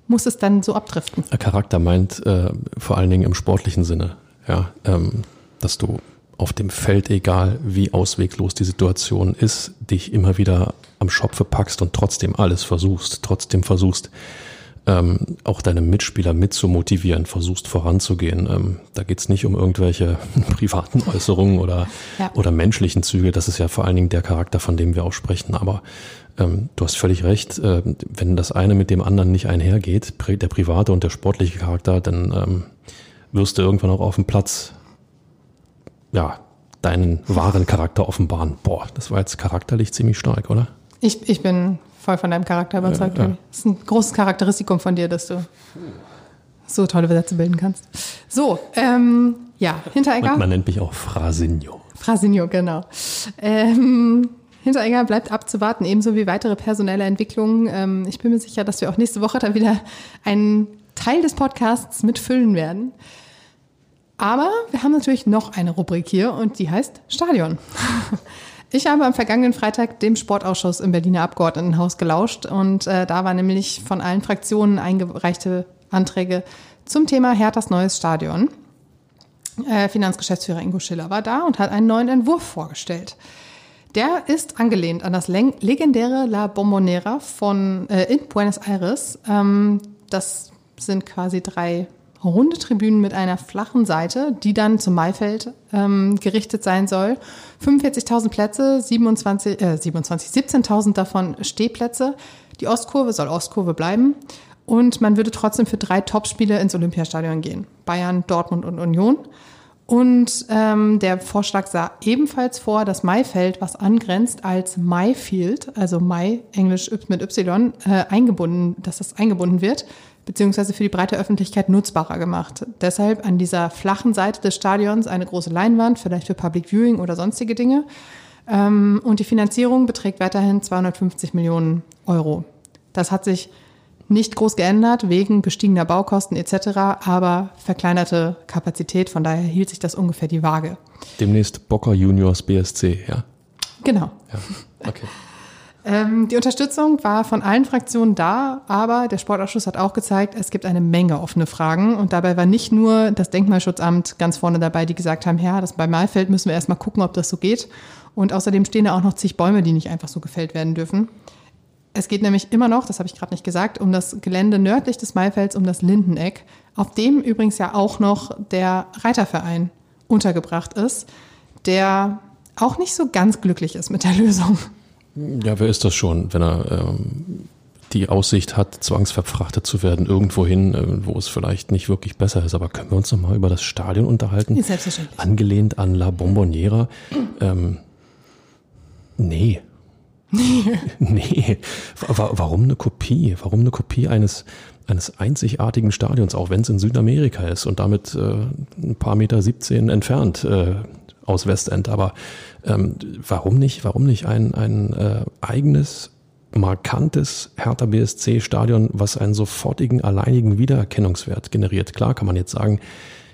muss es dann so abdriften. Charakter meint äh, vor allen Dingen im sportlichen Sinne, ja, ähm, dass du auf dem Feld, egal wie ausweglos die Situation ist, dich immer wieder am Schopfe packst und trotzdem alles versuchst, trotzdem versuchst, ähm, auch deine Mitspieler mitzumotivieren, versuchst voranzugehen. Ähm, da geht's nicht um irgendwelche *laughs* privaten Äußerungen oder, ja. oder menschlichen Züge. Das ist ja vor allen Dingen der Charakter, von dem wir auch sprechen. Aber ähm, du hast völlig recht, äh, wenn das eine mit dem anderen nicht einhergeht, der private und der sportliche Charakter, dann ähm, wirst du irgendwann auch auf dem Platz ja, deinen wahren Charakter offenbaren. Boah, das war jetzt charakterlich ziemlich stark, oder? Ich, ich bin voll von deinem Charakter überzeugt. Ja, ja. Das ist ein großes Charakteristikum von dir, dass du so tolle Sätze bilden kannst. So, ähm, ja, Hinteregger. Man, man nennt mich auch Frasinho. Frasinho, genau. Ähm, Hinteregger bleibt abzuwarten, ebenso wie weitere personelle Entwicklungen. Ähm, ich bin mir sicher, dass wir auch nächste Woche dann wieder einen Teil des Podcasts mitfüllen werden. Aber wir haben natürlich noch eine Rubrik hier und die heißt Stadion. *laughs* Ich habe am vergangenen Freitag dem Sportausschuss im Berliner Abgeordnetenhaus gelauscht und äh, da war nämlich von allen Fraktionen eingereichte Anträge zum Thema Herthas neues Stadion. Äh, Finanzgeschäftsführer Ingo Schiller war da und hat einen neuen Entwurf vorgestellt. Der ist angelehnt an das legendäre La Bombonera von, äh, in Buenos Aires. Ähm, das sind quasi drei runde Tribünen mit einer flachen Seite, die dann zum Maifeld ähm, gerichtet sein soll. 45.000 Plätze, 27, äh, 27 17.000 davon Stehplätze. Die Ostkurve soll Ostkurve bleiben. Und man würde trotzdem für drei Topspiele ins Olympiastadion gehen. Bayern, Dortmund und Union. Und ähm, der Vorschlag sah ebenfalls vor, dass Maifeld, was angrenzt, als Mayfield, also Mai, Englisch mit Y, äh, eingebunden, dass das eingebunden wird, beziehungsweise für die breite Öffentlichkeit nutzbarer gemacht. Deshalb an dieser flachen Seite des Stadions eine große Leinwand, vielleicht für Public Viewing oder sonstige Dinge. Ähm, und die Finanzierung beträgt weiterhin 250 Millionen Euro. Das hat sich nicht groß geändert wegen gestiegener Baukosten etc., aber verkleinerte Kapazität. Von daher hielt sich das ungefähr die Waage. Demnächst Bocker Juniors BSC, ja. Genau. Ja, okay. *laughs* Ähm, die Unterstützung war von allen Fraktionen da, aber der Sportausschuss hat auch gezeigt, es gibt eine Menge offene Fragen. Und dabei war nicht nur das Denkmalschutzamt ganz vorne dabei, die gesagt haben, ja, das bei Mahlfeld müssen wir erstmal gucken, ob das so geht. Und außerdem stehen da auch noch zig Bäume, die nicht einfach so gefällt werden dürfen. Es geht nämlich immer noch, das habe ich gerade nicht gesagt, um das Gelände nördlich des Maifelds, um das Lindeneck, auf dem übrigens ja auch noch der Reiterverein untergebracht ist, der auch nicht so ganz glücklich ist mit der Lösung. Ja, wer ist das schon, wenn er ähm, die Aussicht hat, zwangsverfrachtet zu werden, irgendwohin, äh, wo es vielleicht nicht wirklich besser ist. Aber können wir uns nochmal über das Stadion unterhalten? Selbstverständlich. Angelehnt an La Bomboniera. Ähm, nee. *laughs* nee. Warum eine Kopie? Warum eine Kopie eines, eines einzigartigen Stadions, auch wenn es in Südamerika ist und damit äh, ein paar Meter 17 entfernt äh, aus Westend. Aber ähm, warum nicht, warum nicht ein, ein äh, eigenes, markantes Hertha BSC Stadion, was einen sofortigen, alleinigen Wiedererkennungswert generiert? Klar kann man jetzt sagen,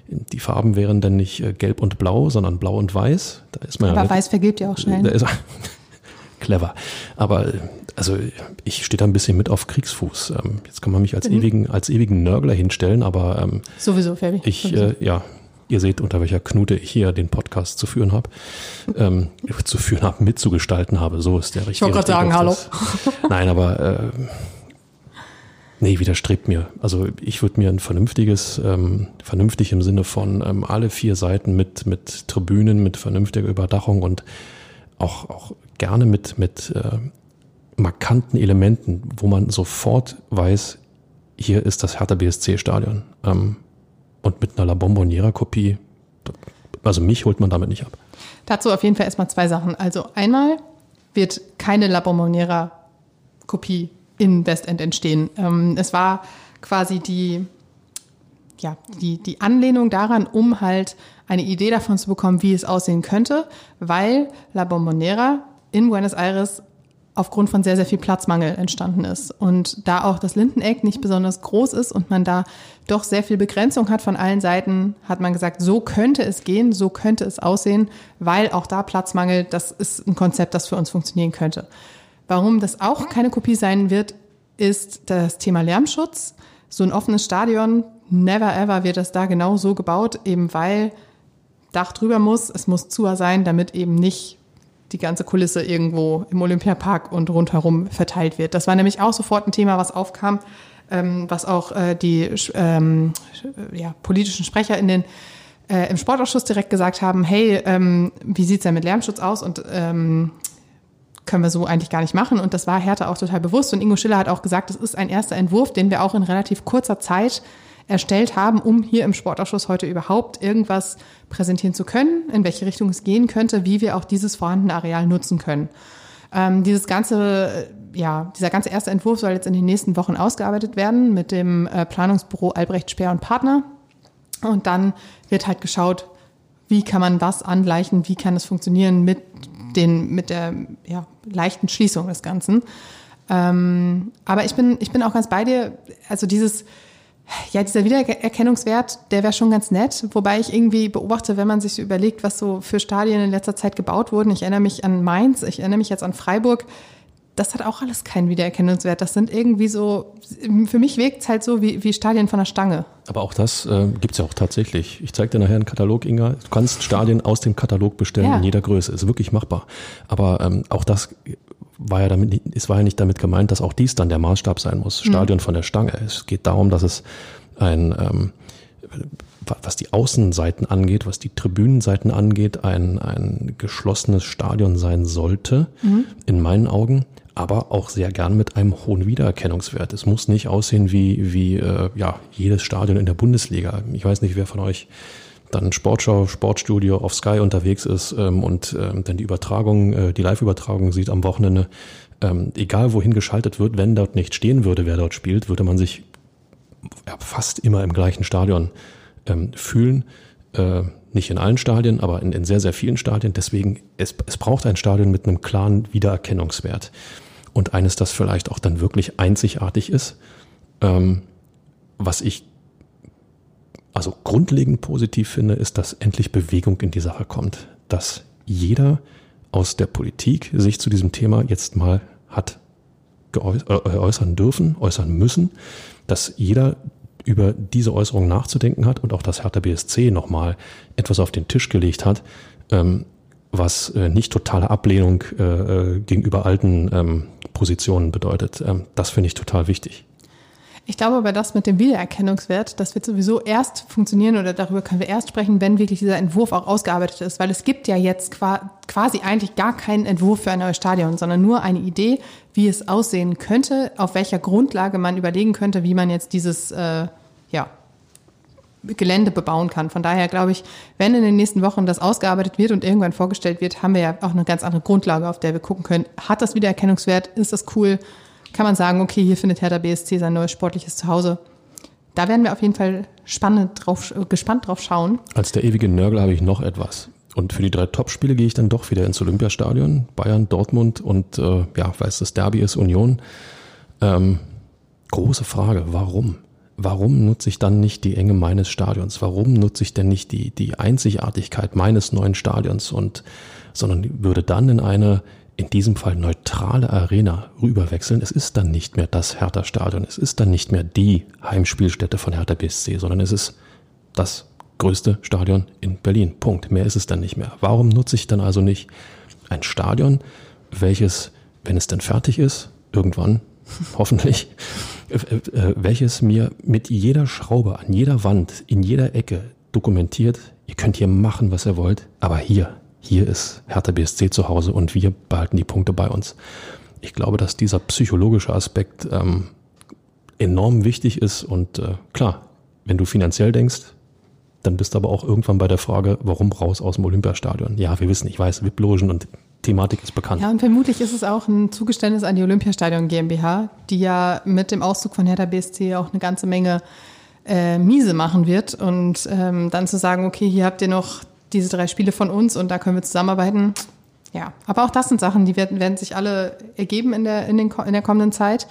die Farben wären dann nicht äh, gelb und blau, sondern blau und weiß. Da ist man Aber ja weiß vergibt ja auch schnell. Da ist, *laughs* clever. Aber also ich stehe da ein bisschen mit auf Kriegsfuß. Ähm, jetzt kann man mich als mhm. ewigen, als ewigen Nörgler hinstellen, aber ähm, sowieso, Fabi. Ich. Äh, ja, ihr seht, unter welcher Knute ich hier den Podcast zu führen habe, ähm, *laughs* zu führen habe, mitzugestalten habe. So ist der richtige. Ich wollte gerade sagen, hallo. Nein, aber äh, nee, widerstrebt mir. Also ich würde mir ein vernünftiges, ähm, vernünftig im Sinne von ähm, alle vier Seiten mit mit Tribünen, mit vernünftiger Überdachung und auch auch gerne mit mit äh, markanten Elementen, wo man sofort weiß, hier ist das Hertha BSC Stadion. Ähm, und mit einer La Bomboniera-Kopie, also mich holt man damit nicht ab. Dazu auf jeden Fall erstmal zwei Sachen. Also einmal wird keine La Bomboniera-Kopie in Westend entstehen. Ähm, es war quasi die, ja, die, die Anlehnung daran, um halt eine Idee davon zu bekommen, wie es aussehen könnte, weil La Bombonera in Buenos Aires aufgrund von sehr, sehr viel Platzmangel entstanden ist. Und da auch das Lindeneck nicht besonders groß ist und man da doch sehr viel Begrenzung hat von allen Seiten, hat man gesagt, so könnte es gehen, so könnte es aussehen, weil auch da Platzmangel, das ist ein Konzept, das für uns funktionieren könnte. Warum das auch keine Kopie sein wird, ist das Thema Lärmschutz. So ein offenes Stadion, never ever wird das da genau so gebaut, eben weil Dach drüber muss, es muss zu sein, damit eben nicht die ganze Kulisse irgendwo im Olympiapark und rundherum verteilt wird. Das war nämlich auch sofort ein Thema, was aufkam, ähm, was auch äh, die ähm, ja, politischen Sprecher in den äh, im Sportausschuss direkt gesagt haben, hey, ähm, wie sieht's denn mit Lärmschutz aus und ähm, können wir so eigentlich gar nicht machen. Und das war Hertha auch total bewusst. Und Ingo Schiller hat auch gesagt, das ist ein erster Entwurf, den wir auch in relativ kurzer Zeit erstellt haben, um hier im Sportausschuss heute überhaupt irgendwas präsentieren zu können, in welche Richtung es gehen könnte, wie wir auch dieses vorhandene Areal nutzen können. Ähm, dieses ganze, ja, dieser ganze erste Entwurf soll jetzt in den nächsten Wochen ausgearbeitet werden mit dem äh, Planungsbüro Albrecht Speer und Partner. Und dann wird halt geschaut, wie kann man was angleichen, wie kann es funktionieren mit den, mit der ja, leichten Schließung des Ganzen. Ähm, aber ich bin, ich bin auch ganz bei dir. Also dieses, ja, dieser Wiedererkennungswert, der wäre schon ganz nett, wobei ich irgendwie beobachte, wenn man sich so überlegt, was so für Stadien in letzter Zeit gebaut wurden. Ich erinnere mich an Mainz, ich erinnere mich jetzt an Freiburg. Das hat auch alles keinen Wiedererkennungswert. Das sind irgendwie so, für mich wirkt es halt so wie, wie Stadien von der Stange. Aber auch das äh, gibt es ja auch tatsächlich. Ich zeige dir nachher einen Katalog, Inga. Du kannst Stadien aus dem Katalog bestellen ja. in jeder Größe. Ist wirklich machbar. Aber ähm, auch das war ja damit, es war ja nicht damit gemeint, dass auch dies dann der Maßstab sein muss. Mhm. Stadion von der Stange. Es geht darum, dass es ein, ähm, was die Außenseiten angeht, was die Tribünenseiten angeht, ein, ein geschlossenes Stadion sein sollte, mhm. in meinen Augen, aber auch sehr gern mit einem hohen Wiedererkennungswert. Es muss nicht aussehen wie, wie äh, ja, jedes Stadion in der Bundesliga. Ich weiß nicht, wer von euch dann Sportschau, Sportstudio auf Sky unterwegs ist ähm, und ähm, dann die Übertragung, äh, die Live-Übertragung sieht am Wochenende, ähm, egal wohin geschaltet wird, wenn dort nicht stehen würde, wer dort spielt, würde man sich ja, fast immer im gleichen Stadion ähm, fühlen. Äh, nicht in allen Stadien, aber in, in sehr, sehr vielen Stadien. Deswegen, es, es braucht ein Stadion mit einem klaren Wiedererkennungswert. Und eines, das vielleicht auch dann wirklich einzigartig ist. Ähm, was ich also grundlegend positiv finde, ist, dass endlich Bewegung in die Sache kommt. Dass jeder aus der Politik sich zu diesem Thema jetzt mal hat äh, äußern dürfen, äußern müssen, dass jeder über diese Äußerung nachzudenken hat und auch das Hertha BSC nochmal etwas auf den Tisch gelegt hat, ähm, was äh, nicht totale Ablehnung äh, äh gegenüber alten ähm, Positionen bedeutet. Ähm, das finde ich total wichtig. Ich glaube aber, das mit dem Wiedererkennungswert, das wird sowieso erst funktionieren oder darüber können wir erst sprechen, wenn wirklich dieser Entwurf auch ausgearbeitet ist. Weil es gibt ja jetzt quasi eigentlich gar keinen Entwurf für ein neues Stadion, sondern nur eine Idee, wie es aussehen könnte, auf welcher Grundlage man überlegen könnte, wie man jetzt dieses äh, ja, Gelände bebauen kann. Von daher glaube ich, wenn in den nächsten Wochen das ausgearbeitet wird und irgendwann vorgestellt wird, haben wir ja auch eine ganz andere Grundlage, auf der wir gucken können. Hat das Wiedererkennungswert? Ist das cool? Kann man sagen, okay, hier findet Hertha BSC sein neues sportliches Zuhause. Da werden wir auf jeden Fall spannend drauf, gespannt drauf schauen. Als der ewige Nörgel habe ich noch etwas. Und für die drei Topspiele gehe ich dann doch wieder ins Olympiastadion. Bayern, Dortmund und äh, ja, weil es das Derby ist, Union. Ähm, große Frage, warum? Warum nutze ich dann nicht die Enge meines Stadions? Warum nutze ich denn nicht die, die Einzigartigkeit meines neuen Stadions und sondern würde dann in eine in diesem Fall neutrale Arena rüberwechseln. Es ist dann nicht mehr das Hertha-Stadion, es ist dann nicht mehr die Heimspielstätte von Hertha BSC, sondern es ist das größte Stadion in Berlin. Punkt. Mehr ist es dann nicht mehr. Warum nutze ich dann also nicht ein Stadion, welches, wenn es denn fertig ist, irgendwann, *laughs* hoffentlich, äh, äh, welches mir mit jeder Schraube an jeder Wand, in jeder Ecke dokumentiert, ihr könnt hier machen, was ihr wollt, aber hier hier ist Hertha BSC zu Hause und wir behalten die Punkte bei uns. Ich glaube, dass dieser psychologische Aspekt ähm, enorm wichtig ist und äh, klar, wenn du finanziell denkst, dann bist du aber auch irgendwann bei der Frage, warum raus aus dem Olympiastadion? Ja, wir wissen, ich weiß, VIP-Logen und Thematik ist bekannt. Ja, und vermutlich ist es auch ein Zugeständnis an die Olympiastadion GmbH, die ja mit dem Auszug von Hertha BSC auch eine ganze Menge äh, miese machen wird. Und ähm, dann zu sagen, okay, hier habt ihr noch diese drei Spiele von uns und da können wir zusammenarbeiten. Ja, aber auch das sind Sachen, die werden, werden sich alle ergeben in der, in, den, in der kommenden Zeit.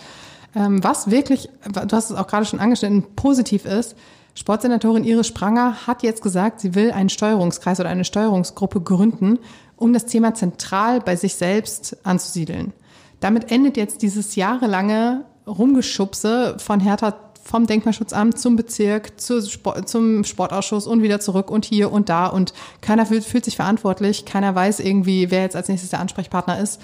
Ähm, was wirklich, du hast es auch gerade schon angeschnitten, positiv ist, Sportsenatorin Iris Spranger hat jetzt gesagt, sie will einen Steuerungskreis oder eine Steuerungsgruppe gründen, um das Thema zentral bei sich selbst anzusiedeln. Damit endet jetzt dieses jahrelange Rumgeschubse von Hertha vom Denkmalschutzamt zum Bezirk, zu Sport, zum Sportausschuss und wieder zurück und hier und da und keiner fühlt, fühlt sich verantwortlich, keiner weiß irgendwie, wer jetzt als nächstes der Ansprechpartner ist.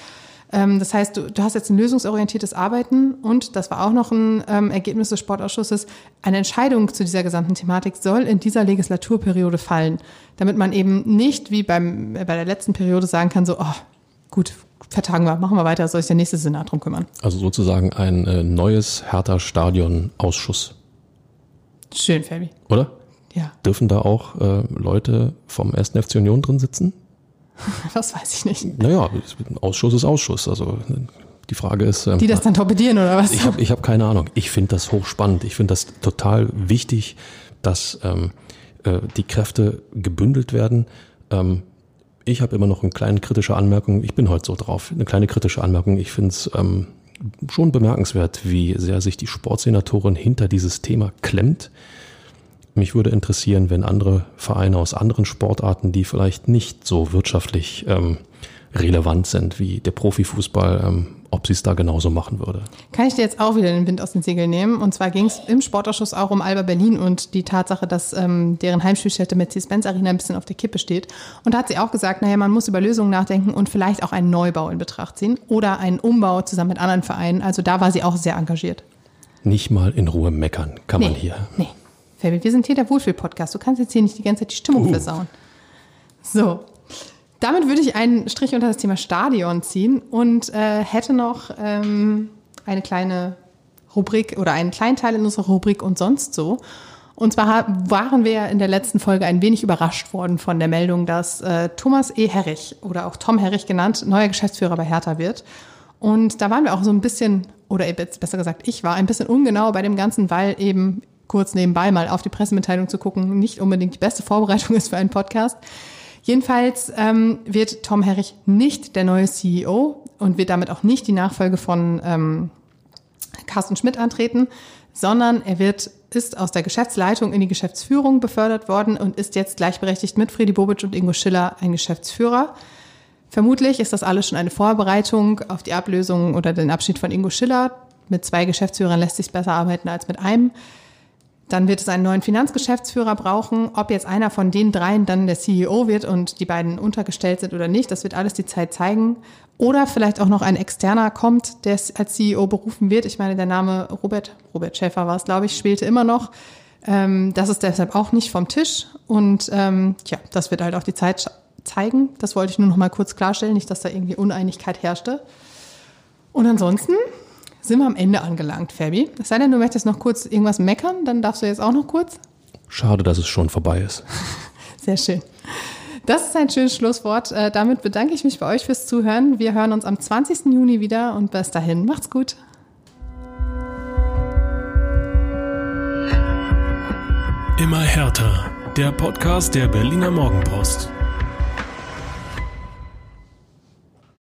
Ähm, das heißt, du, du hast jetzt ein lösungsorientiertes Arbeiten und das war auch noch ein ähm, Ergebnis des Sportausschusses. Eine Entscheidung zu dieser gesamten Thematik soll in dieser Legislaturperiode fallen, damit man eben nicht wie beim, bei der letzten Periode sagen kann, so, oh, gut, vertagen wir, machen wir weiter, soll sich der nächste Senat drum kümmern. Also sozusagen ein äh, neues Hertha-Stadion-Ausschuss. Schön, Fabi. Oder? Ja. Dürfen da auch äh, Leute vom 1. FC Union drin sitzen? *laughs* Das weiß ich nicht. Naja, Ausschuss ist Ausschuss. Also die Frage ist. Ähm, die das dann torpedieren oder was? Ich habe ich hab keine Ahnung. Ich finde das hochspannend. Ich finde das total wichtig, dass ähm, äh, die Kräfte gebündelt werden. Ähm, ich habe immer noch eine kleine kritische Anmerkung. Ich bin heute so drauf. Eine kleine kritische Anmerkung. Ich finde es ähm, schon bemerkenswert, wie sehr sich die Sportsenatorin hinter dieses Thema klemmt. Mich würde interessieren, wenn andere Vereine aus anderen Sportarten, die vielleicht nicht so wirtschaftlich ähm, relevant sind wie der Profifußball, ähm, ob sie es da genauso machen würde. Kann ich dir jetzt auch wieder den Wind aus den Segeln nehmen? Und zwar ging es im Sportausschuss auch um Alba Berlin und die Tatsache, dass ähm, deren Heimspielstätte Mercedes-Benz Arena ein bisschen auf der Kippe steht. Und da hat sie auch gesagt, naja, man muss über Lösungen nachdenken und vielleicht auch einen Neubau in Betracht ziehen oder einen Umbau zusammen mit anderen Vereinen. Also da war sie auch sehr engagiert. Nicht mal in Ruhe meckern kann nee, man hier. Nee. Fabi, wir sind hier der Wohlfühl-Podcast. Du kannst jetzt hier nicht die ganze Zeit die Stimmung uh. versauen. So, damit würde ich einen Strich unter das Thema Stadion ziehen und äh, hätte noch ähm, eine kleine Rubrik oder einen kleinen Teil in unserer Rubrik und sonst so. Und zwar waren wir in der letzten Folge ein wenig überrascht worden von der Meldung, dass äh, Thomas E. Herrich oder auch Tom Herrich genannt neuer Geschäftsführer bei Hertha wird. Und da waren wir auch so ein bisschen, oder besser gesagt, ich war ein bisschen ungenau bei dem Ganzen, weil eben kurz nebenbei mal auf die Pressemitteilung zu gucken nicht unbedingt die beste Vorbereitung *laughs* ist für einen Podcast. Jedenfalls ähm, wird Tom Herrich nicht der neue CEO und wird damit auch nicht die Nachfolge von ähm, Carsten Schmidt antreten, sondern er wird, ist aus der Geschäftsleitung in die Geschäftsführung befördert worden und ist jetzt gleichberechtigt mit Friedi Bobic und Ingo Schiller ein Geschäftsführer. Vermutlich ist das alles schon eine Vorbereitung auf die Ablösung oder den Abschied von Ingo Schiller. Mit zwei Geschäftsführern lässt sich besser arbeiten als mit einem. Dann wird es einen neuen Finanzgeschäftsführer brauchen. Ob jetzt einer von den dreien dann der CEO wird und die beiden untergestellt sind oder nicht, das wird alles die Zeit zeigen. Oder vielleicht auch noch ein externer kommt, der als CEO berufen wird. Ich meine, der Name Robert, Robert Schäfer war es, glaube ich, spielte immer noch. Ähm, das ist deshalb auch nicht vom Tisch. Und ähm, ja, das wird halt auch die Zeit zeigen. Das wollte ich nur noch mal kurz klarstellen, nicht, dass da irgendwie Uneinigkeit herrschte. Und ansonsten sind wir am Ende angelangt, Fabi. Es sei denn, du möchtest noch kurz irgendwas meckern, dann darfst du jetzt auch noch kurz. Schade, dass es schon vorbei ist. *laughs* Sehr schön. Das ist ein schönes Schlusswort. Äh, damit bedanke ich mich bei euch fürs Zuhören. Wir hören uns am 20. Juni wieder und bis dahin macht's gut. Immer härter. Der Podcast der Berliner Morgenpost.